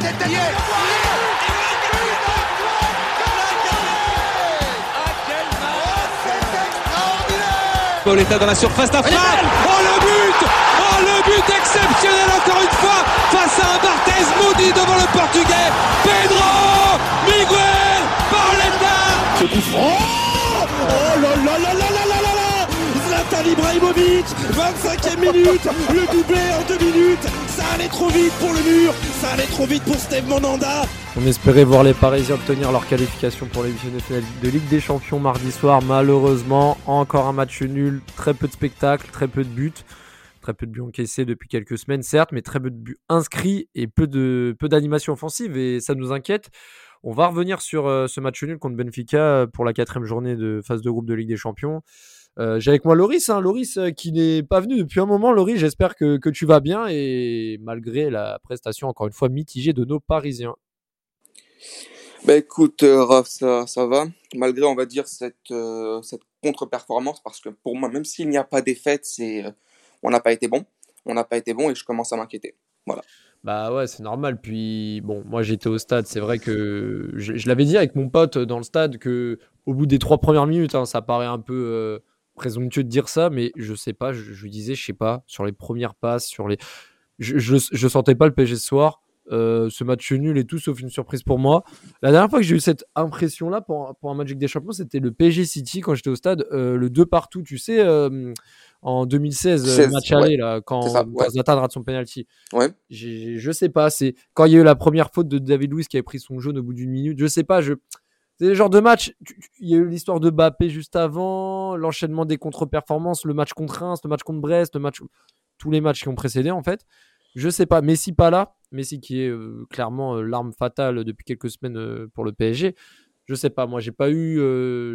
tête Pauletta dans la surface d'affaire. Oh le but. Oh le but exceptionnel encore une fois face à un Barthez maudit devant le portugais. Pedro Miguel Pauletta Ce Oh là là Zlatan Ibrahimovic 25e minute Le doublé en deux minutes Ça allait trop vite pour le mur Ça allait trop vite pour Steve Monanda On espérait voir les Parisiens obtenir leur qualification pour les huitièmes de Ligue des Champions mardi soir. Malheureusement, encore un match nul, très peu de spectacles, très peu de buts. Très peu de buts encaissés depuis quelques semaines, certes, mais très peu de buts inscrits et peu de peu d'animation offensive et ça nous inquiète. On va revenir sur euh, ce match nul contre Benfica euh, pour la quatrième journée de phase de groupe de Ligue des Champions. Euh, J'ai avec moi Loris, hein, Loris euh, qui n'est pas venu depuis un moment. Loris, j'espère que, que tu vas bien et malgré la prestation encore une fois mitigée de nos Parisiens. Bah écoute, euh, Raph, ça, ça va. Malgré, on va dire, cette, euh, cette contre-performance, parce que pour moi, même s'il n'y a pas défaite, c'est, euh, on n'a pas été bon. On n'a pas été bon et je commence à m'inquiéter. Voilà. Bah ouais, c'est normal. Puis bon, moi j'étais au stade. C'est vrai que je, je l'avais dit avec mon pote dans le stade que au bout des trois premières minutes, hein, ça paraît un peu présomptueux de dire ça, mais je sais pas. Je, disais, je sais pas, sur les premières passes, sur les, je, je, je sentais pas le PSG ce soir. Euh, ce match nul et tout, sauf une surprise pour moi. La dernière fois que j'ai eu cette impression-là pour, pour un match Ligue des Champions, c'était le PSG City quand j'étais au stade, euh, le 2 partout, tu sais, euh, en 2016, euh, 16, match ouais. aller, là, quand, ça, quand ouais. Zlatan rate son penalty. Ouais. Je sais pas, c'est quand il y a eu la première faute de David Luiz qui avait pris son jaune au bout d'une minute, je sais pas, je. C'est le genre de match. Il y a eu l'histoire de Bappé juste avant, l'enchaînement des contre-performances, le match contre Reims, le match contre Brest, le match, tous les matchs qui ont précédé en fait. Je sais pas. Messi pas là. Messi qui est euh, clairement euh, l'arme fatale depuis quelques semaines euh, pour le PSG. Je sais pas. Moi, j'ai pas eu,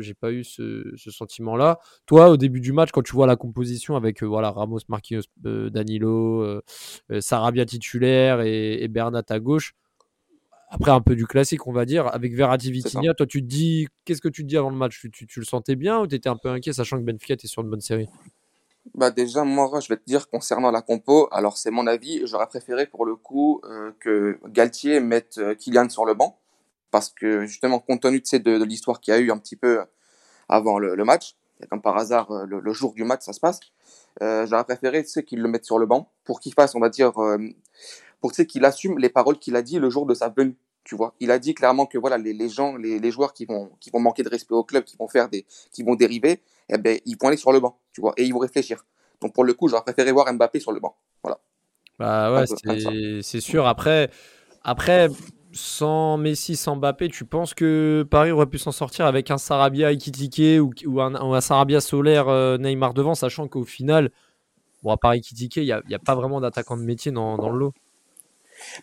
j'ai pas eu ce, sentiment-là. Toi, au début du match, quand tu vois la composition avec voilà Ramos, Marquinhos, Danilo, Sarabia titulaire et Bernat à gauche. Après un peu du classique, on va dire, avec Verratti. Vitinha. Toi, tu te dis, qu'est-ce que tu te dis avant le match? Tu, tu- tu le sentais bien ou t'étais un peu inquiet, sachant que Benfica était sur une bonne série? Bah déjà, moi, je vais te dire concernant la compo, alors c'est mon avis, j'aurais préféré pour le coup euh, que Galtier mette euh, Kylian sur le banc, parce que justement, compte tenu tu de, de l'histoire qu'il y a eu un petit peu avant le, le match, et comme par hasard, euh, le, le jour du match, ça se passe, euh, j'aurais préféré tu sais, qu'il le mette sur le banc, pour qu'il fasse, on va dire, euh, pour tu sais, qu'il assume les paroles qu'il a dit le jour de sa venue. Tu vois, il a dit clairement que voilà les, les gens, les, les joueurs qui vont qui vont manquer de respect au club, qui vont faire des, qui vont dériver, eh ben ils vont aller sur le banc, tu vois, et ils vont réfléchir. Donc pour le coup, j'aurais préféré voir Mbappé sur le banc. Voilà. Bah ouais, c'est sûr. Après, après, sans Messi, sans Mbappé, tu penses que Paris aurait pu s'en sortir avec un Sarabia Ekitike ou, ou, un, ou un Sarabia solaire euh, Neymar devant, sachant qu'au final, bon, à part Ekitike, il n'y a, a pas vraiment d'attaquant de métier dans, dans le lot.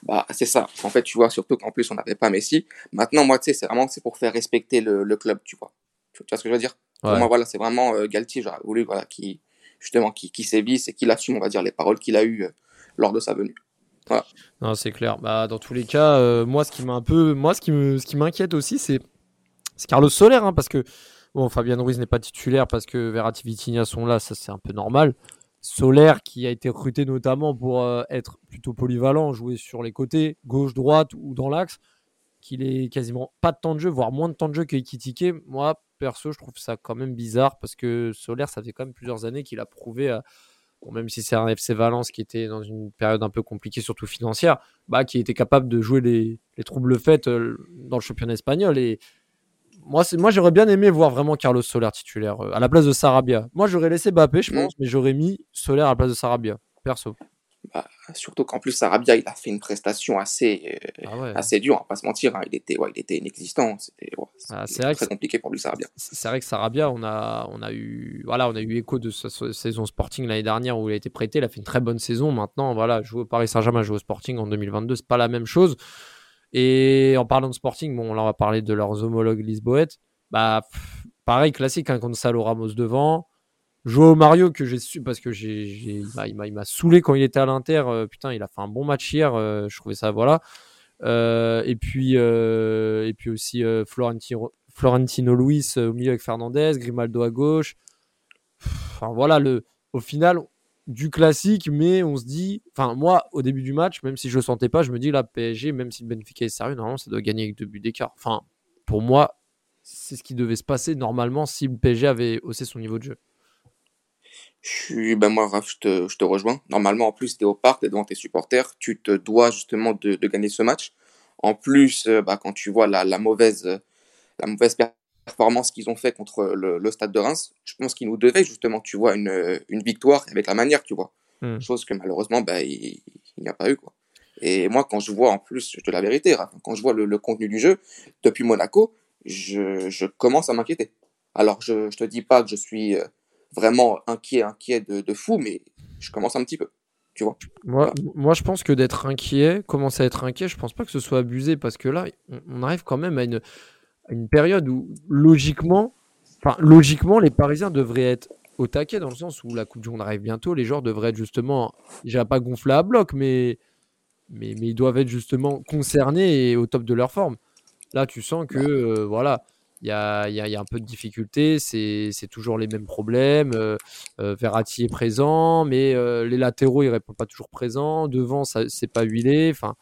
Bah c'est ça. En fait, tu vois, surtout qu'en plus on n'avait pas Messi. Maintenant, moi, tu sais, c'est vraiment c'est pour faire respecter le, le club, tu vois. Tu, vois ce que je veux dire? Pour moi, voilà, c'est vraiment euh, Galtier. J'aurais voulu voilà qui justement qui qui sévisse et qu'il assume, on va dire, les paroles qu'il a eues euh, lors de sa venue. Non, c'est clair. Bah, dans tous les cas, euh, moi, ce qui m'a un peu, moi, ce qui me, ce qui m'inquiète aussi, c'est, c'est Carlos Soler, hein, parce que bon, Fabien Ruiz n'est pas titulaire parce que Verratti, Vitinha sont là, ça c'est un peu normal. Soler qui a été recruté notamment pour euh, être plutôt polyvalent, jouer sur les côtés, gauche, droite ou dans l'axe, qu'il ait quasiment pas de temps de jeu, voire moins de temps de jeu que Ekitike. Moi, perso, je trouve ça quand même bizarre parce que Soler, ça fait quand même plusieurs années qu'il a prouvé Bon, même si c'est un FC Valence qui était dans une période un peu compliquée, surtout financière, bah, qui était capable de jouer les, les troubles faits euh, dans le championnat espagnol. Et moi, moi j'aurais bien aimé voir vraiment Carlos Soler titulaire euh, à la place de Sarabia. Moi, j'aurais laissé Bappé, je Mm. pense, mais j'aurais mis Soler à la place de Sarabia, perso. Bah, surtout qu'en plus Sarabia, il a fait une prestation assez euh, Ah ouais. assez dure, on va pas se mentir. hein. Il était ouais, il était inexistant. C'était ouais, Ah, que très compliqué pour lui Sarabia. c'est vrai que Sarabia, on a, on a eu, voilà, on a eu écho de sa, sa saison Sporting l'année dernière où il a été prêté. Il a fait une très bonne saison. Maintenant, voilà, jouer au Paris Saint-Germain, jouer au Sporting en 2022, c'est pas la même chose. Et en parlant de Sporting, bon, là, on va parler de leurs homologues lisboètes. Bah, pareil, classique, hein, Gonzalo Ramos devant. Joao Mario, que j'ai su parce que j'ai, j'ai- il m'a- saoulé quand il était à l'Inter. Euh, putain, il a fait un bon match hier. euh, je trouvais ça, voilà. Euh, et puis, et puis aussi Florentino, Florentino Luis au milieu avec Fernandez, Grimaldo à gauche. Enfin voilà, le, au final, du classique, mais on se dit, enfin moi au début du match, même si je le sentais pas, je me dis là PSG, même si le Benfica est sérieux, normalement ça doit gagner avec deux buts d'écart. Enfin, pour moi, c'est ce qui devait se passer normalement si le PSG avait haussé son niveau de jeu. Je suis, ben moi, Raph, je te, rejoins. Normalement, en plus, tu es au parc, tu es devant tes supporters, tu te dois justement de, gagner ce match. En plus, euh, bah, quand tu vois la, la mauvaise, la mauvaise performance qu'ils ont fait contre le, le, stade de Reims, je pense qu'ils nous devaient justement, tu vois, une, une victoire avec la manière, tu vois. Mm. Chose que malheureusement, bah, il, il n'y a pas eu, quoi. Et moi, quand je vois, en plus, je te la vérité, quand je vois le, le contenu du jeu depuis Monaco, je, je commence à m'inquiéter. Alors, je, je te dis pas que je suis euh, vraiment inquiet, inquiet de, de, fou, mais je commence un petit peu. Tu vois moi, voilà. moi, je pense que d'être inquiet, commencer à être inquiet, je pense pas que ce soit abusé parce que là, on arrive quand même à une, une période où logiquement, enfin, logiquement, les Parisiens devraient être au taquet dans le sens où la Coupe du Monde arrive bientôt. Les joueurs devraient être justement, j'ai pas gonflé à bloc, mais, mais, mais ils doivent être justement concernés et au top de leur forme. Là, tu sens que euh, voilà, il y a, y, a, y a, un peu de difficulté, c'est toujours les mêmes problèmes. Euh, euh, Verratti est présent, mais euh, les latéraux, ils ne répondent pas toujours présents. Devant, ça c'est pas huilé. Enfin,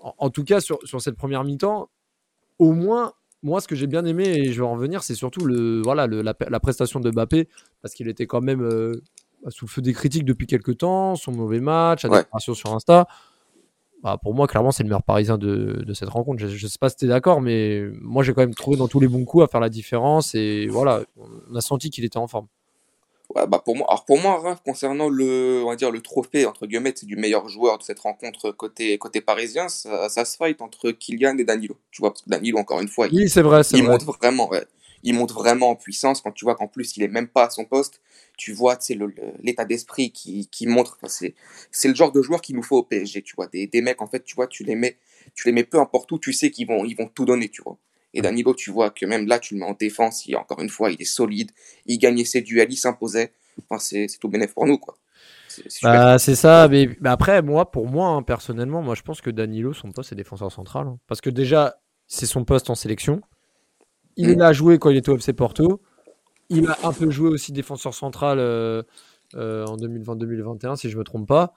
en, en, tout cas, sur, sur cette première mi-temps, au moins, moi, ce que j'ai bien aimé, et je vais en revenir, c'est surtout le, voilà, le, la, la, prestation de Mbappé, parce qu'il était quand même euh, sous le feu des critiques depuis quelques temps, son mauvais match, Ouais. déclaration sur Insta. Bah, pour moi, clairement, c'est le meilleur parisien de, de cette rencontre. Je, je sais pas si tu es d'accord, mais moi, j'ai quand même trouvé dans tous les bons coups à faire la différence. Et voilà, on a senti qu'il était en forme. Ouais, bah pour moi, alors pour moi, Raph, concernant le, on va dire le trophée entre guillemets, c'est du meilleur joueur de cette rencontre côté côté parisien, ça, ça, se fight entre Kylian et Danilo. Tu vois, parce que Danilo, encore une fois, oui, c'est vrai, il vrai. monte vraiment, ouais, il monte vraiment en puissance. Quand tu vois qu'en plus, il est même pas à son poste, tu vois, c'est l'état d'esprit qui, qui montre. Enfin, c'est c'est le genre de joueur qu'il nous faut au PSG. Tu vois, des, des mecs en fait, tu vois, tu les mets, tu les mets peu importe où, tu sais qu'ils vont ils vont tout donner, tu vois. Et Danilo, tu vois que même là, tu le mets en défense, il, encore une fois, il est solide, il gagnait ses duels, il s'imposait. Enfin, c'est tout bénéf pour nous, quoi. C'est bah, ça, mais, mais, après, moi, pour moi, hein, personnellement, moi, je pense que Danilo, son poste, c'est défenseur central. Hein, parce que déjà, c'est son poste en sélection. Il mmh. a joué quand il était au FC Porto. Il a un peu joué aussi défenseur central euh, euh, en 2020-2021, si je me trompe pas.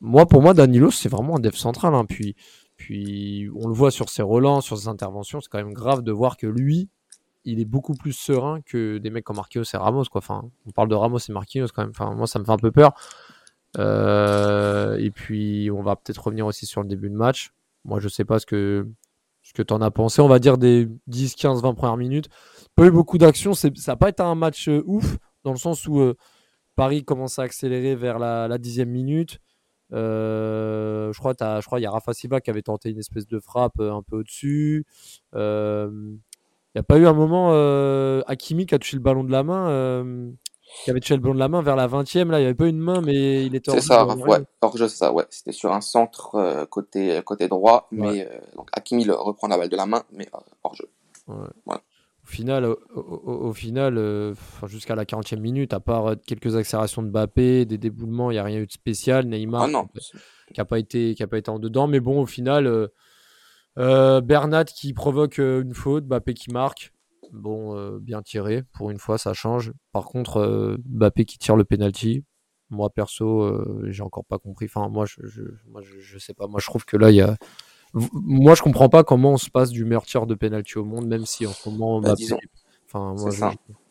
Moi, pour moi, Danilo, c'est vraiment un def central. Hein. Puis, puis, on le voit sur ses relents, sur ses interventions. C'est quand même grave de voir que lui, il est beaucoup plus serein que des mecs comme Marquinhos et Ramos. Quoi. On parle de Ramos et Marquinhos quand même. Enfin, moi, ça me fait un peu peur. Euh, et puis, on va peut-être revenir aussi sur le début de match. Moi, je sais pas ce que, ce tu en as pensé. On va dire des 10, 15, 20 premières minutes. Pas eu beaucoup d'actions. Ça n'a pas été un match euh, ouf, dans le sens où euh, Paris commence à accélérer vers la dixième minute. Euh, je crois qu'il y a Rafa Silva qui avait tenté une espèce de frappe un peu au-dessus. Il n'y a pas eu un moment euh, Hakimi qui a touché le ballon de la main, euh, qui avait touché le ballon de la main vers la 20e. Là, il n'y avait pas une main, mais il était C'est ça, ouais. Hors jeu, c'est ça, ouais. C'était sur un centre euh, côté, côté droit, mais ouais. donc Hakimi le reprend la balle de la main, mais hors jeu. Ouais. Voilà. Au final, au, au, au final euh, jusqu'à la 40e minute, à part quelques accélérations de Mbappé, des déboulements, il n'y a rien eu de spécial. Neymar, ah non. qui n'a pas, été, qui a pas été en dedans. Mais bon, au final, euh, euh, Bernat qui provoque une faute, Mbappé qui marque. Bon, euh, bien tiré. Pour une fois, ça change. Par contre, euh, Mbappé qui tire le penalty. Moi, perso, euh, j'ai encore pas compris. Enfin, moi je, je, moi je, je, sais pas. Moi, je trouve que là, il y a. Moi, je comprends pas comment on se passe du meilleur tir de penalty au monde, même si en ce moment, bah, Mbappé. Disons, enfin, moi, je,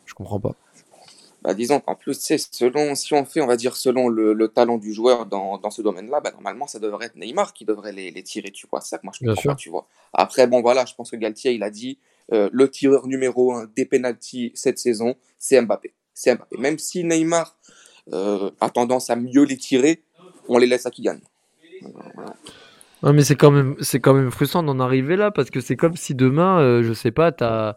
je, comprends pas. Bah, disons qu'en plus, c'est selon, si on fait, on va dire, selon le, le talent du joueur dans, dans ce domaine-là, bah, normalement, ça devrait être Neymar qui devrait les, les tirer, tu vois. C'est ça que moi, je comprends pas, tu vois. Après, bon, voilà, je pense que Galtier, il a dit, euh, le tireur numéro un des penalties cette saison, c'est Mbappé. C'est Mbappé. Même si Neymar euh, a tendance à mieux les tirer, on les laisse à Kylian. Voilà. Non, mais c'est quand même, c'est quand même frustrant d'en arriver là parce que c'est comme si demain, euh, je sais pas, t'as,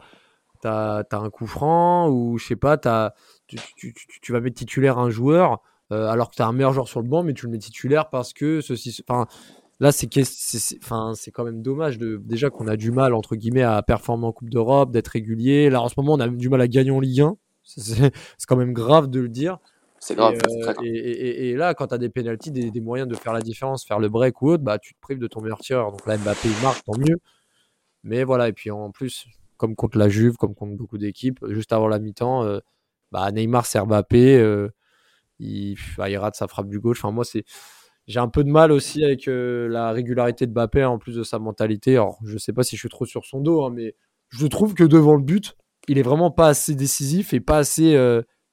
t'as, t'as un coup franc ou je sais pas, t'as, tu, tu, tu, vas mettre titulaire un joueur euh, alors que t'as un meilleur joueur sur le banc, mais tu le mets titulaire parce que ceci, enfin, là c'est, c'est, quand même dommage de déjà qu'on a du mal entre guillemets à performer en Coupe d'Europe, d'être régulier. Là en ce moment, on a du mal à gagner en Ligue 1. C'est, c'est quand même grave de le dire. C'est grave. Et, euh, grave. Et, et, et, là, quand tu as des pénalties, des, des, moyens de faire la différence, faire le break ou autre, bah, tu te prives de ton meilleur tireur. Donc là, Mbappé, il marque, tant mieux. Mais voilà, et puis en plus, comme contre la Juve, comme contre beaucoup d'équipes, juste avant la mi-temps, euh, bah, Neymar sert Mbappé. Euh, il, bah, il rate sa frappe du gauche. Enfin, moi, c'est j'ai un peu de mal aussi avec euh, la régularité de Mbappé en plus de sa mentalité. Alors, je sais pas si je suis trop sur son dos, hein, mais je trouve que devant le but, il est vraiment pas assez décisif et pas assez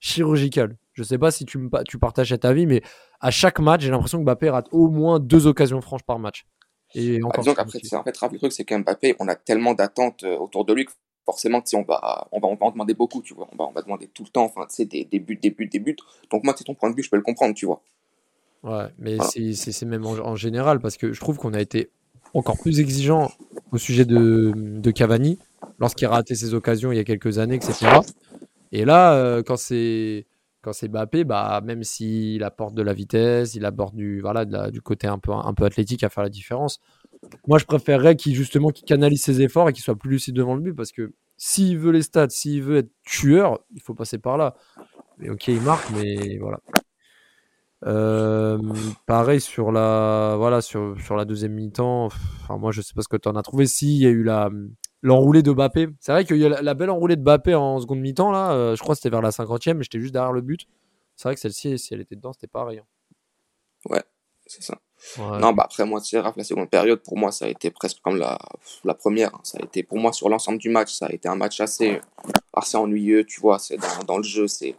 chirurgical. Je sais pas si tu, me, tu partages cet avis, mais à chaque match, j'ai l'impression que Mbappé rate au moins deux occasions franches par match. Et encore disons qu'après, en fait, le truc, c'est qu'Mbappé, on a tellement d'attentes euh, autour de lui que forcément, on va, on va, on va en demander beaucoup, tu vois. On va, on va demander tout le temps, enfin, tu des, des buts, des buts, des buts. Donc, moi, c'est ton point de vue, je peux le comprendre, tu vois. Ouais, mais c'est même en, général parce que je trouve qu'on a été encore plus exigeant au sujet de, de Cavani lorsqu'il a raté ses occasions il y a quelques années, etc. Et là, euh, quand c'est quand c'est Mbappé, bah, même s'il apporte de la vitesse, il apporte du, du côté un peu, un peu athlétique à faire la différence. Moi, je préférerais qu'il justement qu'il canalise ses efforts et qu'il soit plus lucide devant le but parce que s'il veut les stats, s'il veut être tueur, il faut passer par là. Mais ok, il marque, mais voilà. Euh, pareil sur la voilà sur, la deuxième mi-temps. Moi je sais pas ce que tu en as trouvé. Si il y a eu la l'enroulé de Bappé. C'est vrai qu'il y a la, belle enroulée de Bappé en seconde mi-temps là. Euh, je crois que c'était vers la cinquantième, mais j'étais juste derrière le but. C'est vrai que celle-ci, si elle était dedans, c'était pareil. Hein. Ouais, c'est ça. Non, bah après moi, c'est la seconde période, pour moi, ça a été presque comme la, la première. Hein. Ça a été, pour moi, sur l'ensemble du match, ça a été un match assez, assez ennuyeux, tu vois. C'est dans, dans le jeu, c'est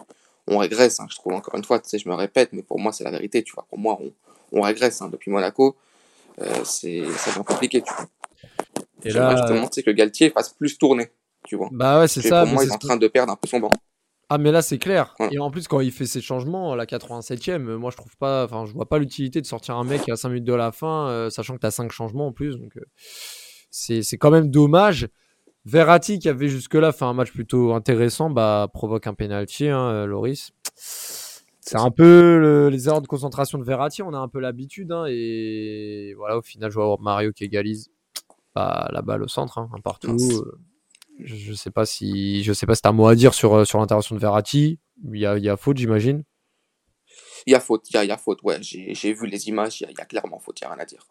on régresse, hein, je trouve encore une fois, tu sais, je me répète, mais pour moi c'est la vérité, tu vois. Pour moi, on, on régresse hein, depuis Monaco, euh, c'est ça devient compliqué, tu vois. Et là, justement, que Galtier fasse plus tourner, tu vois. Bah ouais, c'est ça. Pour moi, il est en train de perdre un peu son banc. Ah mais là c'est clair. Et en plus quand il fait ses changements, la 87e, moi je trouve pas, enfin je vois pas l'utilité de sortir un mec à 5 minutes de la fin, euh, sachant que tu as 5 changements en plus. Donc euh, c'est quand même dommage. Verratti, qui avait jusque-là fait un match plutôt intéressant, bah, provoque un penalty, hein, euh, Loris. C'est un peu les erreurs de concentration de Verratti, on a un peu l'habitude. Hein, et voilà, au final, je vois Mario qui égalise bah, la balle au centre, hein, un partout. Euh, je, ne sais pas si je sais pas si t'as un mot à dire sur, euh, sur l'intervention de Verratti. Il y a, il y a faute, j'imagine. Il y a faute, il y a, y a faute, ouais. J'ai vu les images, il y, a clairement faute, il n'y a rien à dire.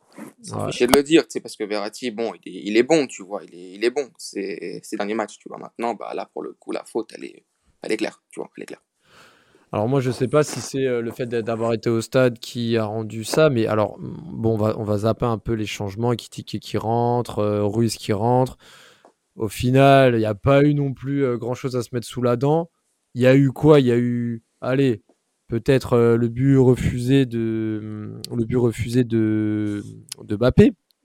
C'est de le dire, tu parce que Verratti, bon, il est, il est, bon, tu vois, il est, il est bon. C'est ces derniers matchs, tu vois. Maintenant, bah, là, pour le coup, la faute, elle est, elle est claire, tu vois, elle est claire. Alors moi, je sais pas si c'est euh, le fait d'avoir été au stade qui a rendu ça, mais alors, bon, on va, on zapper un peu les changements, qui qui rentre, euh, Ruiz qui rentre. Au final, il n'y a pas eu non plus euh, grand-chose à se mettre sous la dent. Il y a eu quoi? Il y a eu, allez, peut-être le but refusé de le but refusé de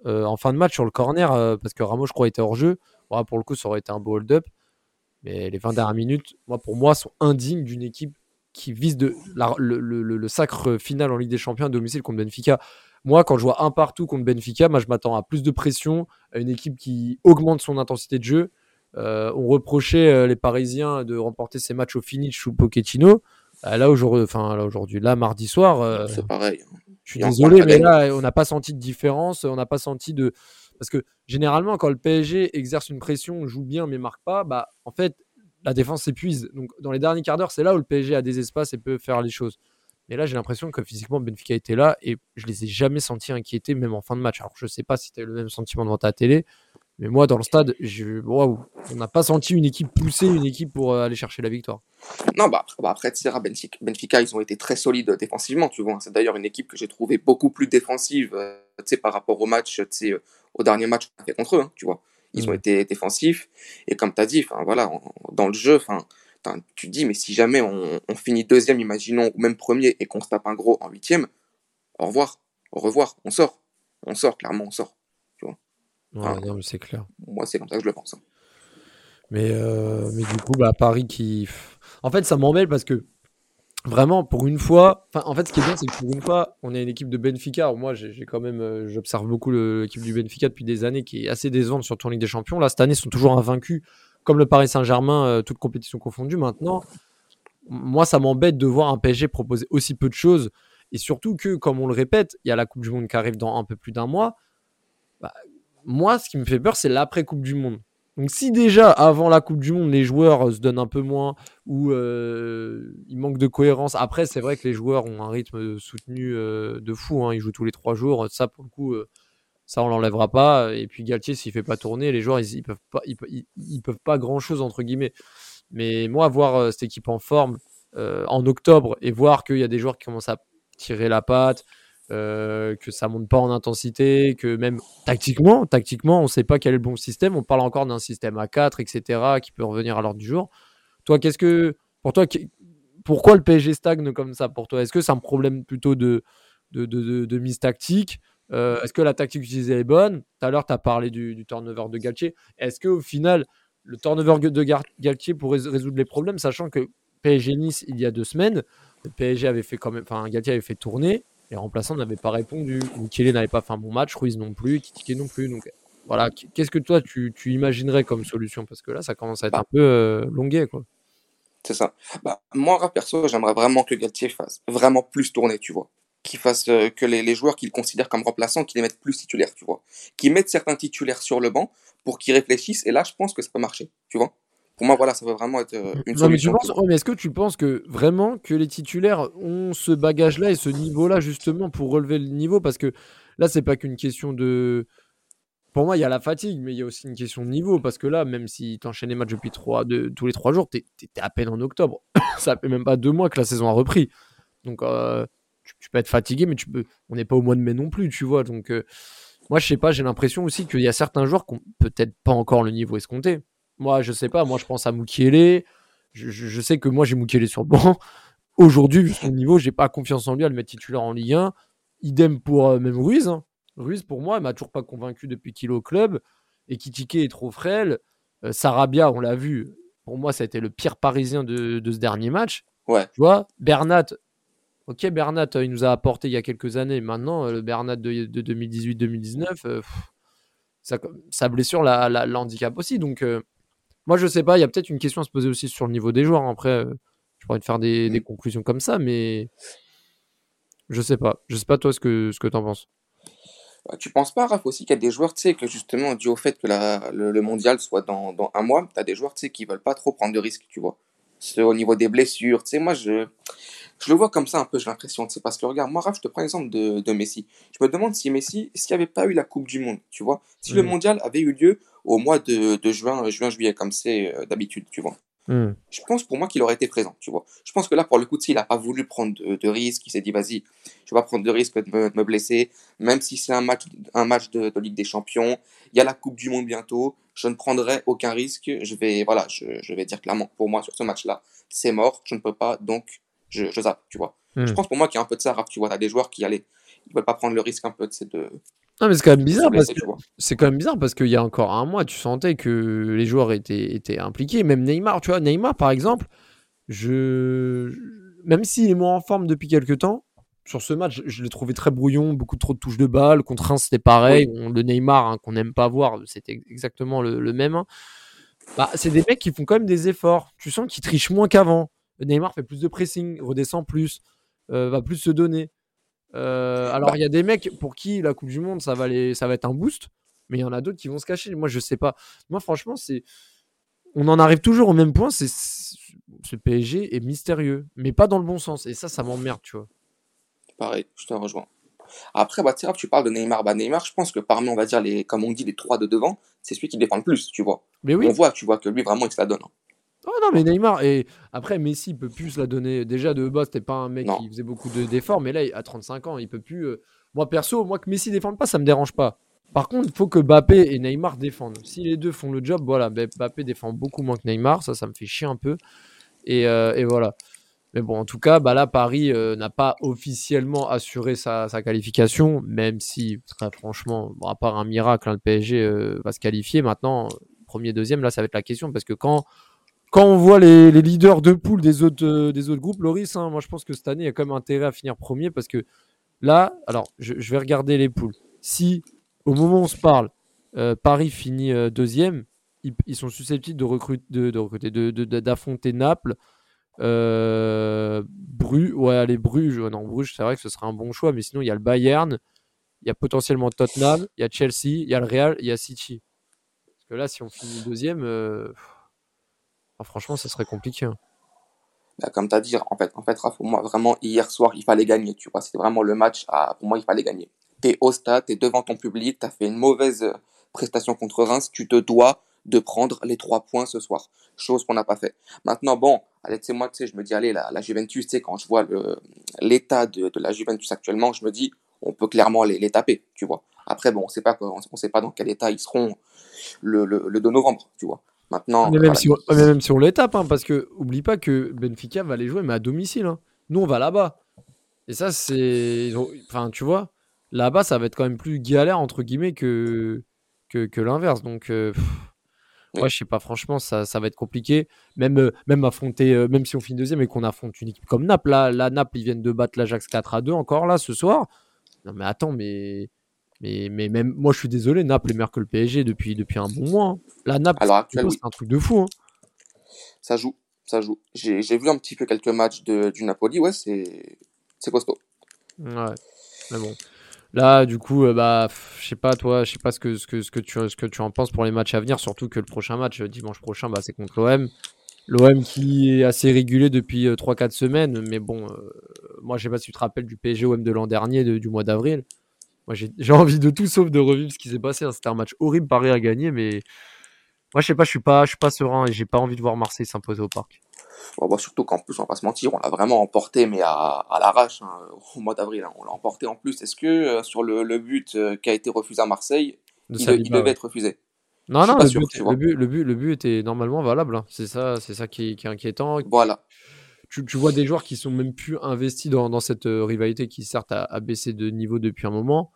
en fin de match sur le corner parce que Ramos je crois était hors jeu. pour le coup ça aurait été un beau hold-up. Mais les 20 dernières minutes, moi pour moi sont indignes d'une équipe qui vise de le, le, le, sacre final en Ligue des Champions à domicile contre Benfica. Moi, quand je vois un partout contre Benfica, moi, je m'attends à plus de pression, à une équipe qui augmente son intensité de jeu. on reprochait les Parisiens de remporter ces matchs au finish sous Pochettino. Ah, là aujourd'hui, enfin là aujourd'hui, là mardi soir, euh, c'est pareil. Je suis désolé, mais là on n'a pas senti de différence, on n'a pas senti de parce que généralement quand le PSG exerce une pression, joue bien mais marque pas, bah en fait la défense s'épuise. Donc dans les derniers quarts d'heure, c'est là où le PSG a des espaces et peut faire les choses. Mais là, j'ai l'impression que physiquement Benfica était là et je les ai jamais sentis inquiétés, même en fin de match. Alors je sais pas si tu as le même sentiment devant ta télé, mais moi, dans le stade, on n'a pas senti une équipe pousser une équipe pour euh, aller chercher la victoire. Non, bah, bah après, Benfica, Benfica, ils ont été très solides défensivement, tu vois. C'est d'ailleurs une équipe que j'ai trouvée beaucoup plus défensive euh, par rapport au match, euh, au dernier match qu'on a fait contre eux, hein, tu vois. Ils ont mm. été défensifs. Et comme tu as dit, voilà, dans le jeu, tu te dis, mais si jamais on, on, finit deuxième, imaginons, ou même premier, et qu'on se tape un gros en huitième, au revoir, au revoir, on sort. On sort, clairement, on sort. Ouais, non, mais c'est clair. Moi, c'est comme ça que je le pense. Hein. Mais, euh, mais du coup, bah, Paris qui. En fait, ça m'embête parce que vraiment, pour une fois. En fait, ce qui est bien, c'est que pour une fois, on est une équipe de Benfica. moi, j'ai quand même. Euh, j'observe beaucoup l'équipe du Benfica depuis des années qui est assez décevante sur le Ligue des Champions. Là, cette année, ils sont toujours invaincus, comme le Paris Saint-Germain, euh, toute compétition confondue. Maintenant, moi, ça m'embête de voir un PSG proposer aussi peu de choses. Et surtout que, comme on le répète, il y a la Coupe du Monde qui arrive dans un peu plus d'un mois. Bah, moi, ce qui me fait peur, c'est l'après-Coupe du Monde. Donc si déjà avant la Coupe du Monde les joueurs euh, se donnent un peu moins ou euh, il manque de cohérence, après c'est vrai que les joueurs ont un rythme soutenu euh, de fou, hein. ils jouent tous les trois jours, ça pour le coup ça on l'enlèvera pas. Et puis Galtier s'il fait pas tourner, les joueurs ils, ils peuvent pas ils, peuvent pas grand chose entre guillemets. Mais moi voir cette équipe en forme, en octobre et voir qu'il y a des joueurs qui commencent à tirer la patte, que ça monte pas en intensité, que même tactiquement, tactiquement, on sait pas quel est le bon système. On parle encore d'un système à 4, etc., qui peut revenir à l'ordre du jour. Toi, qu'est-ce que, pour toi, pourquoi le PSG stagne comme ça pour toi? Est-ce que c'est un problème plutôt de, de, de, de, mise tactique? Euh, Est-ce que la tactique utilisée est bonne? Tout à l'heure, tu as parlé du, turnover de Galtier. Est-ce qu'au final, le turnover de Galtier pourrait résoudre les problèmes, sachant que PSG Nice, il y a deux semaines, le PSG avait fait quand même, enfin, Galtier avait fait tourner, les remplaçants n'avaient pas répondu. Mukele n'avait pas fait un bon match, Ruiz non plus, Kitike non plus. Donc voilà, qu'est-ce que toi tu, tu, imaginerais comme solution? Parce que là, ça commence à être bah. un peu euh, longué, quoi. C'est ça. Bah, moi, perso, j'aimerais vraiment que Galtier fasse vraiment plus tourner, tu vois. Qu'il fasse euh, que les, les joueurs qu'il considère comme remplaçants, qu'il les mette plus titulaires, tu vois. Qu'il mette certains titulaires sur le banc pour qu'ils réfléchissent. Et là, je pense que ça peut marcher, tu vois. Pour moi, voilà, ça va vraiment être euh, une solution. Mais, mais est-ce que tu penses que vraiment que les titulaires ont ce bagage-là et ce niveau-là justement pour relever le niveau? Parce que là, c'est pas qu'une question de pour moi, il y a la fatigue, mais il y a aussi une question de niveau. Parce que là, même si tu enchaînes les matchs depuis trois, de, tous les trois jours, tu es, à peine en octobre. ça fait même pas deux mois que la saison a repris. Donc, euh, tu, peux être fatigué, mais tu peux, on n'est pas au mois de mai non plus, tu vois. Donc, euh, moi, je sais pas, j'ai l'impression aussi qu'il y a certains joueurs qui n'ont peut-être pas encore le niveau escompté. Moi, je sais pas, moi, je pense à Moukielé. Je, je, sais que moi, j'ai Moukielé sur le banc. Aujourd'hui, vu son niveau, j'ai pas confiance en lui à le mettre titulaire en Ligue 1. Idem pour euh, même Ruiz. Hein. Ruiz, pour moi, il m'a toujours pas convaincu depuis qu'il est au club. Et Kitike est trop frêle. Euh, Sarabia, on l'a vu. Pour moi, ça a été le pire parisien de, ce dernier match. Ouais. Tu vois, Bernat. Ok, Bernat, euh, il nous a apporté il y a quelques années. Maintenant, euh, le Bernat de, 2018-2019, sa blessure la, handicap aussi. Donc, moi, je sais pas. Il y a peut-être une question à se poser aussi sur le niveau des joueurs. Après, je pourrais te faire des, des, mm. conclusions comme ça, mais je sais pas. Je sais pas toi ce que, ce que tu en penses. Bah, tu penses pas, Raph, aussi qu'il y a des joueurs, tu sais, que justement, dû au fait que la, le, mondial soit dans, dans un mois, tu as des joueurs, tu sais, qui veulent pas trop prendre de risques, tu vois. C'est au niveau des blessures, tu sais, moi, je, je le vois comme ça un peu, j'ai l'impression, tu sais, parce que regarde, moi, Raph, je te prends l'exemple de, de Messi. Je me demande si Messi, s'il n'y avait pas eu la Coupe du Monde, tu vois, si le mondial avait eu lieu au mois de, de juin, juin, juillet, comme c'est euh, d'habitude, tu vois? Hmm. Je pense pour moi qu'il aurait été présent, tu vois? Je pense que là, pour le coup, il n'a pas voulu prendre de, risques, il s'est dit, vas-y, je vais pas prendre de risques de me, blesser, même si c'est un match, un match de, Ligue des Champions, il y a la Coupe du Monde bientôt, je ne prendrai aucun risque, je vais, voilà, je, vais dire clairement, pour moi, sur ce match-là, c'est mort, je ne peux pas, donc je, je zappe, tu vois. Hmm. Je pense pour moi qu'il y a un peu de ça, tu vois, tu as des joueurs qui allaient, ils veulent pas prendre le risque un peu de, de non, mais c'est quand même bizarre parce que c'est quand même bizarre parce qu'il y a encore un mois, tu sentais que les joueurs étaient, étaient impliqués. Même Neymar, tu vois, Neymar par exemple, je même s'il est moins en forme depuis quelques temps, sur ce match, je l'ai trouvé très brouillon, beaucoup trop de touches de balle. Contre Reims, c'était pareil. le Neymar hein, qu'on n'aime pas voir, c'était exactement le, même. Hein. Bah, c'est des mecs qui font quand même des efforts. Tu sens qu'ils trichent moins qu'avant. Neymar fait plus de pressing, redescend plus, euh, va plus se donner. Euh, alors, bah il y a des mecs pour qui la Coupe du Monde, ça va, ça va être un boost, mais il y en a d'autres qui vont se cacher. Moi, je sais pas. Moi, franchement, c'est. On en arrive toujours au même point. C'est ce PSG est mystérieux, mais pas dans le bon sens. Et ça, ça m'emmerde, tu vois. Pareil, je te rejoins. Après, bah, tu parles de Neymar. Bah, Neymar, je pense que parmi, on va dire, les, comme on dit, les trois de devant, c'est celui qui défend le plus, tu vois. Mais oui. On voit, tu vois, que lui, vraiment, il se la donne. Hein. Oh non, mais Neymar, et après Messi, il peut plus se la donner. Déjà de base, c'était pas un mec qui faisait beaucoup d'efforts, mais là, à 35 ans, il peut plus. Euh, moi, perso, moi que Messi défende pas, ça me dérange pas. Par contre, il faut que Mbappé et Neymar défendent. Si les deux font le job, voilà, ben, Mbappé défend beaucoup moins que Neymar, ça, ça me fait chier un peu. Et, euh, voilà. Mais bon, en tout cas, bah là, Paris euh, n'a pas officiellement assuré sa, qualification, même si, très franchement, à part un miracle, hein, le PSG va se qualifier. Maintenant, premier, deuxième, là, ça va être la question, parce que quand quand on voit les, leaders de poule des autres, euh, des autres groupes, Loris, hein, moi je pense que cette année, il y a quand même intérêt à finir premier parce que là, alors je, vais regarder les poules. Si au moment où on se parle, euh, Paris finit euh, deuxième, ils, sont susceptibles de recruter, de, recruter, d'affronter Naples, Bruges, ouais, allez, Bruges, Bruges, c'est vrai que ce serait un bon choix, mais sinon il y a le Bayern, il y a potentiellement Tottenham, il y a Chelsea, il y a le Real, il y a City. Parce que là, si on finit deuxième. Ah, franchement, ça serait compliqué. Hein. Bah, comme tu as dit, en fait, en fait, pour moi, vraiment, hier soir, il fallait gagner. Tu vois, c'était vraiment le match. Pour moi, il fallait gagner. Tu es au stade, tu es devant ton public, tu as fait une mauvaise euh, prestation contre Reims, tu te dois de prendre les trois points ce soir. chose qu'on n'a pas fait. Maintenant, bon, allez, tu sais, moi, tu sais, je me dis, allez, la, Juventus, tu sais, quand je vois l'état de, la Juventus actuellement, je me dis, on peut clairement les, taper, tu vois. Après, bon, on sait sait pas dans quel état ils seront le, le 2 novembre, tu vois. Maintenant, Mais même, voilà. si on, mais même si on les tape, hein, parce que oublie pas que Benfica va les jouer, mais à domicile. hein. Nous, on va là-bas. Et ça, c'est. Enfin, tu vois, là-bas, ça va être quand même plus galère, entre guillemets, que, que, que l'inverse. Donc, euh, pff, Oui. ouais, je sais pas, franchement, ça, ça va être compliqué. Même, euh, même affronter, euh, même si on finit deuxième et qu'on affronte une équipe comme Naples, là, là, Naples, ils viennent de battre l'Ajax 4 à 2 encore là ce soir. Non, mais attends, mais. Mais, mais même moi, je suis désolé, Naples est meilleur que le PSG depuis, depuis un bon mois. hein. Là, Naples, c'est oui. un truc de fou. hein. Ça joue, ça joue. J'ai j'ai vu un petit peu quelques matchs de, du Napoli, ouais, c'est c'est costaud. Ouais. Mais bon. Là, du coup, euh, bah, je sais pas, toi, je sais pas ce que, ce, que, ce, que tu, ce que tu en penses pour les matchs à venir, surtout que le prochain match, euh, dimanche prochain, bah, c'est contre l'OM. L'OM qui est assez régulé depuis euh, 3-4 semaines, mais bon, euh, moi, je sais pas si tu te rappelles du PSG-OM de l'an dernier, de- du mois d'avril. Moi, j'ai envie de tout sauf de revivre ce qui s'est passé. hein. C'était un match horrible, Paris a gagné, mais moi, je sais pas, je suis pas, je suis pas serein et j'ai pas envie de voir Marseille s'imposer au parc. Bon, bah, surtout qu'en plus, on va pas se mentir, on l'a vraiment emporté, mais à, à l'arrache, hein, au mois d'avril. hein. On l'a emporté en plus. Est-ce que euh, sur le, le but euh, qui a été refusé à Marseille, De il, devait ouais. être refusé? Non, non, le, sûr, but, le, but, le, but, le but était normalement valable. C'est ça, c'est ça qui est inquiétant. Voilà. Tu, tu vois des joueurs qui sont même plus investis dans, dans cette euh, rivalité qui certes a, a baissé de niveau depuis un moment.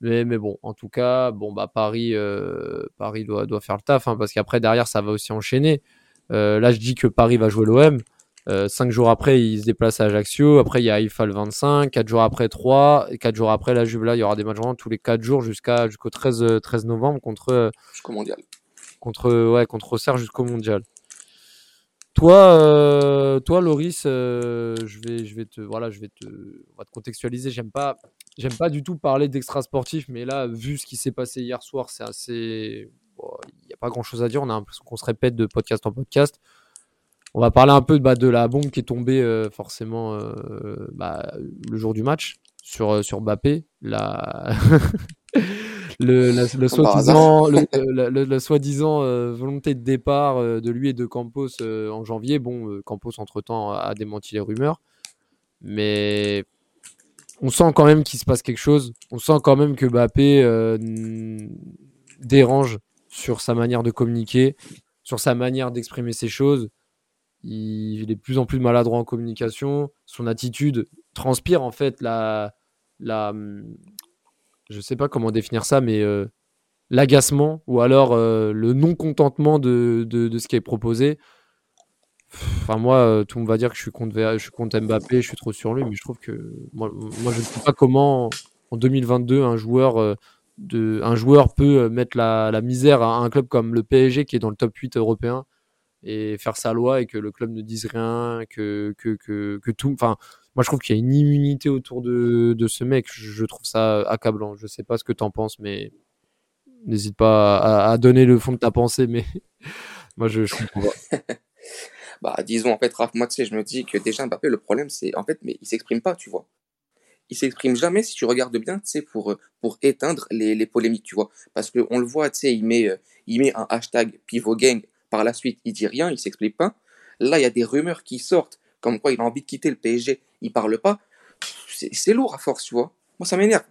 Mais, mais bon, en tout cas, bon bah Paris, euh, Paris doit, doit faire le taf hein, parce qu'après derrière ça va aussi enchaîner. Euh, là je dis que Paris va jouer l'OM. Euh, cinq jours après, ils se déplacent à Ajaccio. Après, il y a Haïfa le 25. Quatre jours après, 3. Et quatre jours après, la Juve, là, il y aura des matchs vraiment tous les quatre jours jusqu'à, jusqu'au 13, euh, 13 novembre contre, Jusqu'au mondial. contre, ouais, contre Auxerre jusqu'au mondial. Toi, euh, toi, Loris, euh, je vais, je vais te, voilà, je vais te, on va te contextualiser. J'aime pas, j'aime pas du tout parler d'extra sportif, mais là, vu ce qui s'est passé hier soir, c'est assez, il n'y a pas grand chose à dire. On a l'impression qu'on se répète de podcast en podcast. On va parler un peu bah, de la bombe qui est tombée euh, forcément bah, le jour du match sur, sur. le, la- soi-disant le, le- le- le soi-disant, euh, volonté de départ euh, de lui et de Campos euh, en janvier. Bon, euh, Campos entre-temps a démenti les rumeurs. Mais on sent quand même qu'il se passe quelque chose. On sent quand même que Mbappé euh, dérange sur sa manière de communiquer, sur sa manière d'exprimer ses choses. Il, il est de plus en plus maladroit en communication. Son attitude transpire en fait la, la, je sais pas comment définir ça, mais euh, l'agacement ou alors euh, le non-contentement de, ce qui est proposé. Enfin, moi, euh, tout monde va dire que je suis contre, Mbappé, je suis trop sur lui, mais je trouve que moi, je ne sais pas comment en 2022 un joueur, un joueur peut mettre la, la misère à un club comme le PSG qui est dans le top 8 européen et faire sa loi et que le club ne dise rien, que, que, que, que tout. Enfin, moi je trouve qu'il y a une immunité autour de, de ce mec. Je, trouve ça accablant. Je sais pas ce que tu en penses, mais n'hésite pas à, donner le fond de ta pensée. Mais moi je, je comprends pas. Bah, disons, en fait, Raph, moi, tu sais, je me dis que déjà, Mbappé, le problème, c'est, en fait, mais il s'exprime pas, tu vois. Il s'exprime jamais, si tu regardes bien, tu sais, pour, pour éteindre les, les polémiques, tu vois. Parce que on le voit, tu sais, il met, euh, il met un hashtag pivot gang, par la suite, il dit rien, il s'explique pas. Là, il y a des rumeurs qui sortent, comme quoi il a envie de quitter le PSG, il parle pas. C'est lourd à force, tu vois. Moi, ça m'énerve.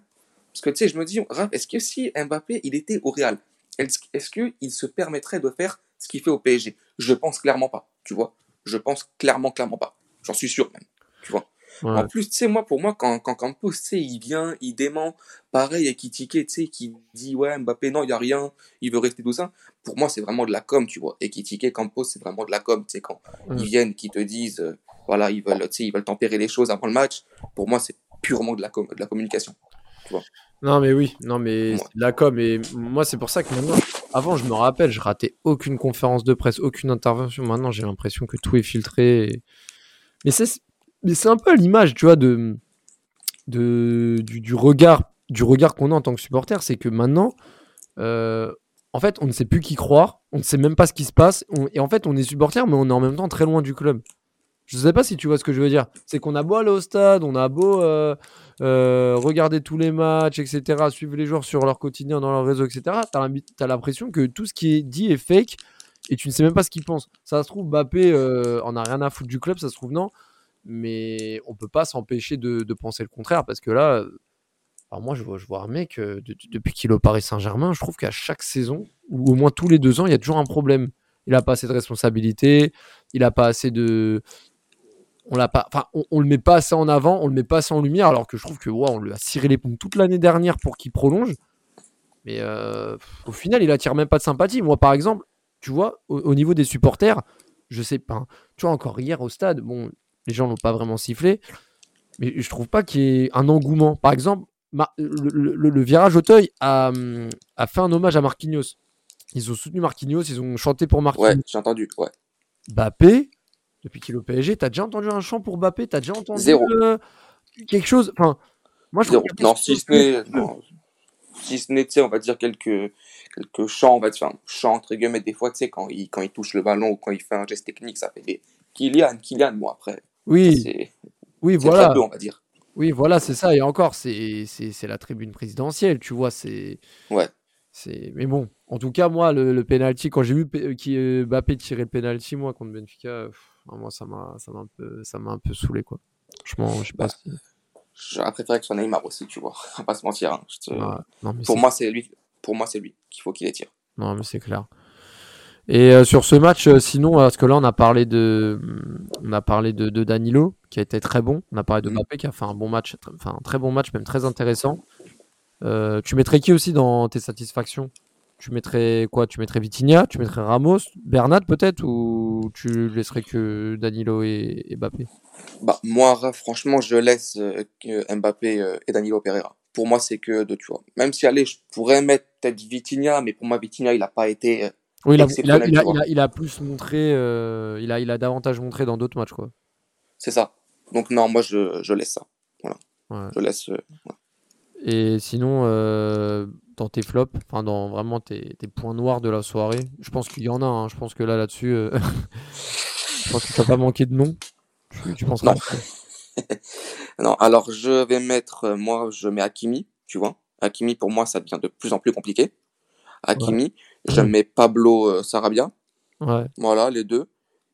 Parce que, tu sais, je me dis, Raph, est-ce que si Mbappé, il était au Real, est-ce qu'il se permettrait de faire ce qu'il fait au PSG Je pense clairement pas, tu vois. Je pense clairement, clairement pas. J'en suis sûr même, tu vois. Ouais. En plus, tu sais, moi, pour moi, quand, quand Campos, tu sais, il vient, il dément, pareil, avec Kitike, tu sais, qui dit, ouais, Mbappé, non, il y a rien, il veut rester tout ça. Pour moi, c'est vraiment de la com, tu vois. Et Kitike, Campos, c'est vraiment de la com, tu sais, quand Ouais. ils viennent, qui te disent, euh, voilà, ils veulent, tu ils veulent tempérer les choses avant le match. Pour moi, c'est purement de la, com de la communication. Non mais oui, non mais Ouais. c'est de la com et moi c'est pour ça que maintenant, avant je me rappelle, je ratais aucune conférence de presse, aucune intervention. Maintenant j'ai l'impression que tout est filtré. et- Mais c'est un peu l'image, tu vois, de, de du, du regard du regard qu'on a en tant que supporter, c'est que maintenant, euh, en fait, on ne sait plus qui croire, on ne sait même pas ce qui se passe, on- et en fait, on est supporter, mais on est en même temps très loin du club. Je sais pas si tu vois ce que je veux dire. C'est qu'on a beau aller au stade, on a beau euh, euh, regarder tous les matchs, etc., suivre les joueurs sur leur quotidien, dans leur réseau, etc. T'as l'impression que tout ce qui est dit est fake, et tu ne sais même pas ce qu'il pense. Ça se trouve, Mbappé euh, en a rien à foutre du club, ça se trouve non, mais on peut pas s'empêcher de, penser le contraire parce que là, euh, alors moi je vois, un mec euh, de- de- depuis qu'il est au Paris Saint-Germain, je trouve qu'à chaque saison ou au moins tous les deux ans, il y a toujours un problème. Il a pas assez de responsabilité, il a pas assez de on l'a pas enfin on, on le met pas assez en avant, on le met pas assez en lumière alors que je trouve que ouais, on lui a ciré les pompes toute l'année dernière pour qu'il prolonge. Mais euh, au final, il attire même pas de sympathie. Moi, par exemple, tu vois, au, au niveau des supporters, je sais pas. hein, Tu vois, encore hier au stade, bon, les gens n'ont pas vraiment sifflé, mais je trouve pas qu'il y ait un engouement. Par exemple, le, le- le virage Auteuil a, hum, a fait un hommage à Marquinhos. Ils ont soutenu Marquinhos, ils ont chanté pour Marquinhos. Ouais, j'ai entendu. Ouais. Bappé, depuis qu'il est au PSG, t'as déjà entendu un chant pour Bappé T'as déjà entendu Zéro. euh, quelque chose? Enfin, moi je Zéro. Non, si ce n'est, si ce n'est, on va dire quelques, quelques chants, on va dire, enfin, chants entre guillemets, des fois, tu sais, quand il, quand il touche le ballon ou quand il fait un geste technique, ça fait des Kylian, Kylian, bon, après, Oui, c'est, oui, c'est voilà. peu, on va dire. Oui, voilà, c'est ça. Et encore, c'est c'est c'est la tribune présidentielle, tu vois. C'est Ouais. c'est. Mais bon, en tout cas, moi, le, le penalty, quand j'ai vu P- qui euh, Mbappé tirer le penalty, moi contre Benfica, euh, moi ça m'a ça m'a un peu ça m'a un peu saoulé quoi. Franchement, je sais pas. Bah, si- J'aurais préféré que ce soit Neymar aussi, tu vois. On va pas se mentir. hein. Je te- Ouais, non mais Pour moi, c'est lui. Pour moi, c'est lui qu'il faut qu'il les tire. non mais c'est clair. Et euh, sur ce match, euh, sinon, parce que là, on a parlé de, on a parlé de, de Danilo, qui a été très bon. On a parlé de Mhm. Mbappé, qui a fait un bon match, enfin un très bon match, même très intéressant. Euh, tu mettrais qui aussi dans tes satisfactions? Tu mettrais quoi? Tu mettrais Vitinha Tu mettrais Ramos Bernat peut-être Ou tu laisserais que Danilo et, et Mbappé? Bah, moi, Ra- franchement, je laisse euh, que Mbappé euh, et Danilo Pereira. Pour moi, c'est que deux, tu vois. Même si, allez, je pourrais mettre peut-être Vitinha, mais pour moi, Vitinha, il a pas été. euh, Oui, il a, il a, Exceptionnel, il a- tu vois. il a- il a plus montré, euh, il, a, il a davantage montré dans d'autres matchs. Quoi. C'est ça. Donc, non, moi, je, je laisse ça. Voilà. Ouais. Je laisse. Et sinon, euh, dans tes flops, enfin dans vraiment tes, tes points noirs de la soirée, je pense qu'il y en a. hein. Je pense que là, là-dessus, euh, je pense que tu pas manquer de noms. Tu, tu penseras Non. Non, alors je vais mettre, euh, moi je mets Hakimi, tu vois. Hakimi pour moi ça devient de plus en plus compliqué. Hakimi, je mets Pablo euh, Sarabia, Ouais. voilà les deux.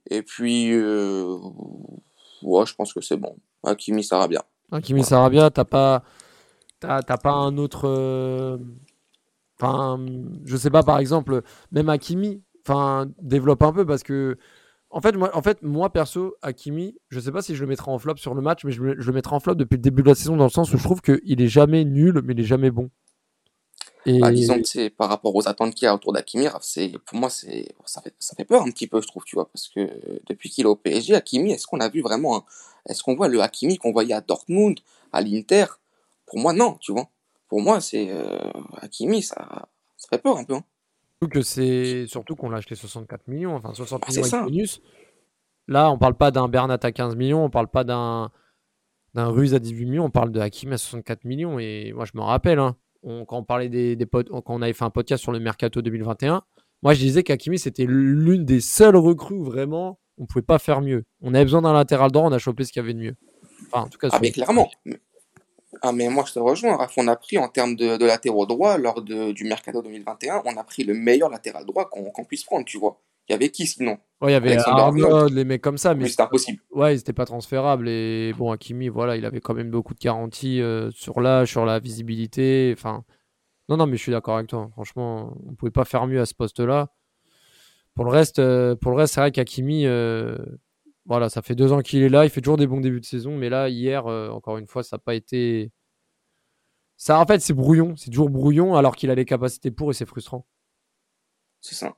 Et puis, ouais, je pense que c'est bon. Hakimi, Sarabia. Hakimi Sarabia, t'as pas, t'as, pas un autre. euh, Enfin, je sais pas, par exemple, même Hakimi, enfin, développe un peu parce que. En fait, moi, en fait, moi perso, Hakimi, je sais pas si je le mettrai en flop sur le match, mais je, le- mettrai en flop depuis le début de la saison dans le sens où je trouve qu'il est jamais nul, mais il est jamais bon. Et Bah, disons que c'est par rapport aux attentes qu'il y a autour d'Hakimi, c'est pour moi c'est ça fait ça fait peur un petit peu je trouve tu vois parce que depuis qu'il est au PSG Hakimi est-ce qu'on a vu vraiment est-ce qu'on voit le Hakimi qu'on voyait à Dortmund à l'Inter pour moi non tu vois pour moi c'est euh, Hakimi ça ça fait peur un peu hein. Que c'est surtout qu'on l'a acheté 64 millions, enfin 60 Ah, millions avec bonus. Là, on parle pas d'un Bernat à 15 millions, on parle pas d'un d'un Ruse à 18 millions, on parle de Hakim à 64 millions. Et moi, je me rappelle, hein, on- quand on parlait des, des potes, quand on avait fait un podcast sur le mercato 2021, moi, je disais qu'Hakimi c'était l'une des seules recrues où vraiment on pouvait pas faire mieux. On avait besoin d'un latéral droit, on a chopé ce qu'il y avait de mieux. Enfin, en tout cas, ah mais clairement Mais- ah mais moi je te rejoins Raph. on a pris en termes de, de latéraux droits lors de, du mercato 2021 on a pris le meilleur latéral droit qu'on qu'on puisse prendre tu vois il y avait qui sinon? Ouais, il y avait Alexander Arnold, les mecs comme ça, mais mais c'était impossible Ouais, ils n'étaient pas transférables. Et bon, Hakimi, voilà, il avait quand même beaucoup de garanties euh, sur l'âge, sur la visibilité. Enfin, non, non, mais je suis d'accord avec toi. Franchement, on pouvait pas faire mieux à ce poste-là. Pour le reste, euh, pour le reste, c'est vrai qu'Hakimi, euh, voilà, ça fait deux ans qu'il est là. Il fait toujours des bons débuts de saison, mais là, hier, euh, encore une fois, ça n'a pas été. Ça, en fait, c'est brouillon. C'est toujours brouillon, alors qu'il a les capacités pour, et c'est frustrant. c'est ça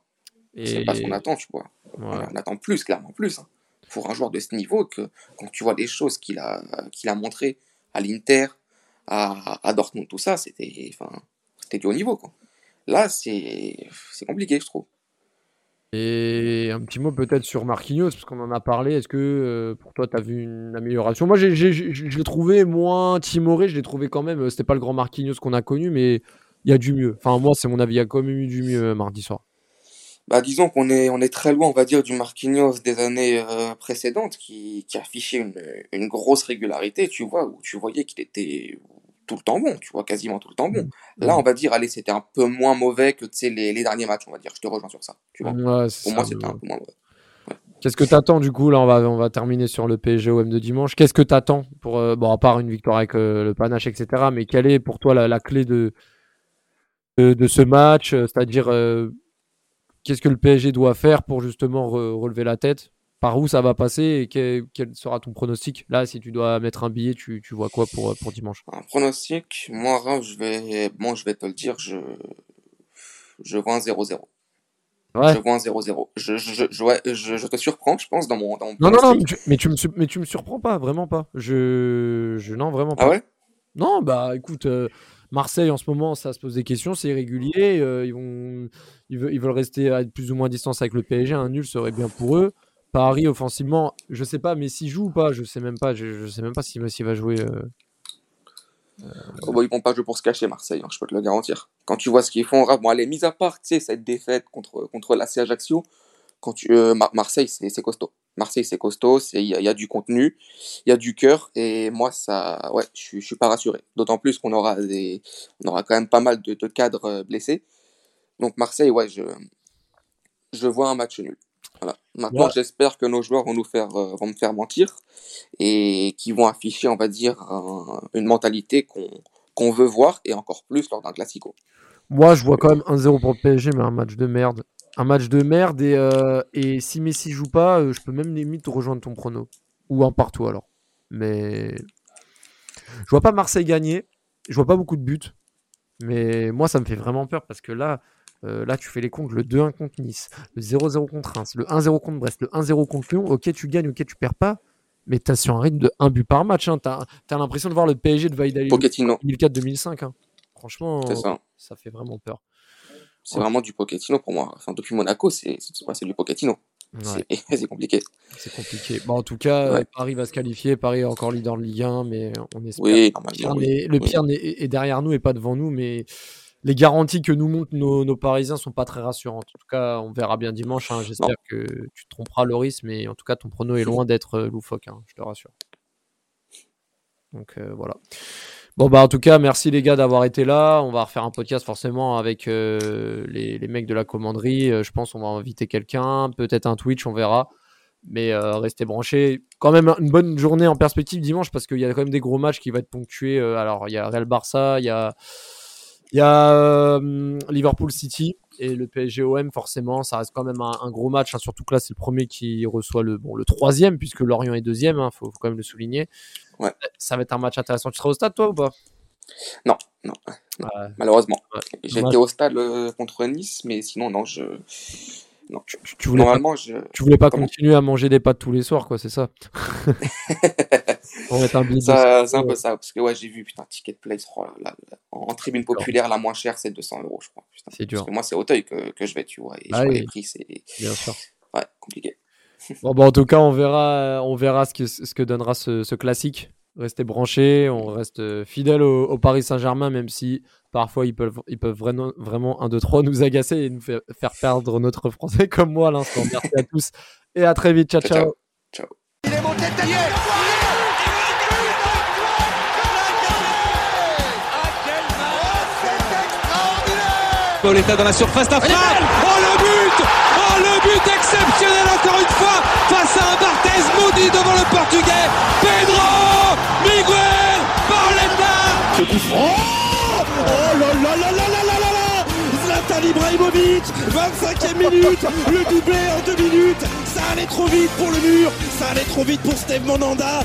Et c'est pas ce qu'on attend tu vois. On attend plus, clairement plus. hein. Pour un joueur de ce niveau, que quand tu vois les choses qu'il a, qu'il a montrées à l'Inter, à, à Dortmund, tout ça, c'était, enfin, du haut niveau. Quoi. Là, c'est, c'est compliqué, je trouve. Et un petit mot peut-être sur Marquinhos, parce qu'on en a parlé. Est-ce que euh, pour toi, tu as vu une amélioration? Moi, je l'ai trouvé moins timoré, je l'ai trouvé quand même. euh, C'était pas le grand Marquinhos qu'on a connu, mais il y a du mieux. Enfin, moi, c'est mon avis, il y a quand même eu du mieux euh, mardi soir. Bah, disons qu'on est, on est très loin, on va dire, du Marquinhos des années précédentes, qui, qui affichait une, une grosse régularité, tu vois, où tu voyais qu'il était, tout le temps bon, tu vois, quasiment tout le temps bon. Mm. Là, on va dire, allez, c'était un peu moins mauvais que les, les derniers matchs, on va dire. Je te rejoins sur ça. Tu vois. Ouais, c'est Pour ça, moi, c'était un peu moins mauvais. Qu'est-ce que t'attends du coup Là, on va, on va terminer sur le PSG OM de dimanche. Qu'est-ce que t'attends pour, euh, bon, à part une victoire avec euh, le panache, etc. Mais quelle est pour toi la, la clé de, de, de ce match? Euh, C'est-à-dire, euh, qu'est-ce que le PSG doit faire pour justement re- relever la tête? Par où ça va passer et quel, quel sera ton pronostic Là, si tu dois mettre un billet, tu, tu vois quoi pour, pour dimanche? Un pronostic, moi, Raph, je vais, bon, je vais te le dire, je, je vois un 0-0. Ouais. Je vois un 0-0. Je, je, je, te surprends, je pense, dans mon, dans mon Non, non, non, mais tu, mais, tu me, mais tu me surprends pas, vraiment pas. Je, je non, vraiment pas. Ah ouais? Non, bah écoute, euh, Marseille en ce moment, ça se pose des questions, c'est irrégulier. euh, ils, vont, ils, veulent, ils veulent rester à plus ou moins distance avec le PSG. Un nul serait bien pour eux. Paris, offensivement, je sais pas, mais s'il joue ou pas, je sais même pas. Je, sais même pas s'il s'il va jouer. euh. Oh, bah, ils vont pas jouer pour se cacher, Marseille, hein, je peux te le garantir. Quand tu vois ce qu'ils font, bon, allez, mis à part, tu sais, cette défaite contre, contre l'AC Ajaccio, quand tu, euh, Mar- Marseille, c'est costaud. Marseille, c'est costaud, il y, a- du contenu, il y a du cœur, et moi, ça, ouais, je suis pas rassuré. D'autant plus qu'on aura des, on aura quand même pas mal de, de cadres euh, blessés. Donc, Marseille, ouais, je, je vois un match nul. Voilà. Maintenant, Ouais. j'espère que nos joueurs vont nous faire, euh, vont me faire mentir et qui vont afficher, on va dire, un- une mentalité qu'on qu'on veut voir et encore plus lors d'un classico. Moi, je vois quand même 1-0 pour le PSG, mais un match de merde. Un match de merde, et, euh, et si Messi joue pas, euh, je peux même limite rejoindre ton prono. Ou un partout alors. Mais. Je vois pas Marseille gagner. Je vois pas beaucoup de buts. Mais moi, ça me fait vraiment peur parce que là, euh, là tu fais les comptes. Le 2-1 contre Nice, le 0-0 contre Reims, le 1-0 contre Brest, le 1-0 contre Lyon. Ok, tu gagnes, ok, tu perds pas. Mais t'as sur un rythme de 1 but par match. Hein. T'as as, l'impression de voir le PSG de Vaidali Pochettino, 2004-2005. Hein. Franchement, ça. ça fait vraiment peur. C'est vraiment du Pochettino pour moi. Enfin, depuis Monaco, c'est du Pochettino. Ouais, C'est compliqué. c'est compliqué. Bon, en tout cas, Ouais. euh, Paris va se qualifier. Paris est encore leader de Ligue 1, mais on espère. Oui, Le pire oui. le est est derrière nous et pas devant nous, mais les garanties que nous montrent nos, nos Parisiens sont pas très rassurantes. En tout cas, on verra bien dimanche. hein. J'espère que tu te tromperas, Loris, mais en tout cas, ton prono est loin d'être euh, loufoque, hein, je te rassure. Donc euh, voilà. Bon bah en tout cas merci les gars d'avoir été là. On va refaire un podcast forcément avec euh, les, les mecs de la commanderie. Euh, je pense on va inviter quelqu'un, peut-être un Twitch, on verra. Mais euh, restez branchés. Quand même une bonne journée en perspective dimanche parce qu'il y a quand même des gros matchs qui vont être ponctués. Alors il y a Real Barça, il y a, il y a euh, Liverpool City et le PSG OM forcément. Ça reste quand même un, un gros match. hein, surtout que là c'est le premier qui reçoit le, bon, le troisième puisque Lorient est deuxième. Il faut, faut quand même le souligner. Ouais. Ça va être un match intéressant. Tu seras au stade toi ou pas? Non, non, Ouais. malheureusement. Ouais. Été au stade euh, contre Nice, mais sinon, non, je. Tu, tu- tu voulais pas, Normalement, je. tu voulais pas Comment continuer à manger des pâtes tous les soirs, quoi, c'est ça? Mettre un billet c'est un 100 peu ça, parce que ouais, j'ai vu, putain, Ticket Place, oh là là, là, en tribune populaire, la moins chère, c'est 200 euros, je crois. putain. C'est dur. Parce que moi, c'est Auteuil que, que je vais, tu vois, et Ah je vois oui. les prix, c'est Bien sûr. ouais, compliqué. Bon, bah, en tout cas, on verra, on verra ce que, ce que donnera ce, ce classique. Restez branchés, on reste euh, fidèles au, au Paris Saint-Germain, même si parfois ils peuvent, ils peuvent vraiment, vraiment 1, 2, 3 nous agacer et nous faire, faire perdre notre français comme moi à l'instant. Merci à tous et à très vite. Ciao, Ciao, ciao. ciao. Il est monté tête Pauletta dans la surface d'affaire. Oh le but Oh le but exceptionnel encore une fois face à un Barthez maudit devant le portugais. Pedro Miguel Pauletta Ce coup franc. Oh là là là là là là là là. Zlatan Ibrahimovic 25e minute Le doublé en deux minutes. Ça allait trop vite pour le mur Ça allait trop vite pour Steve Monanda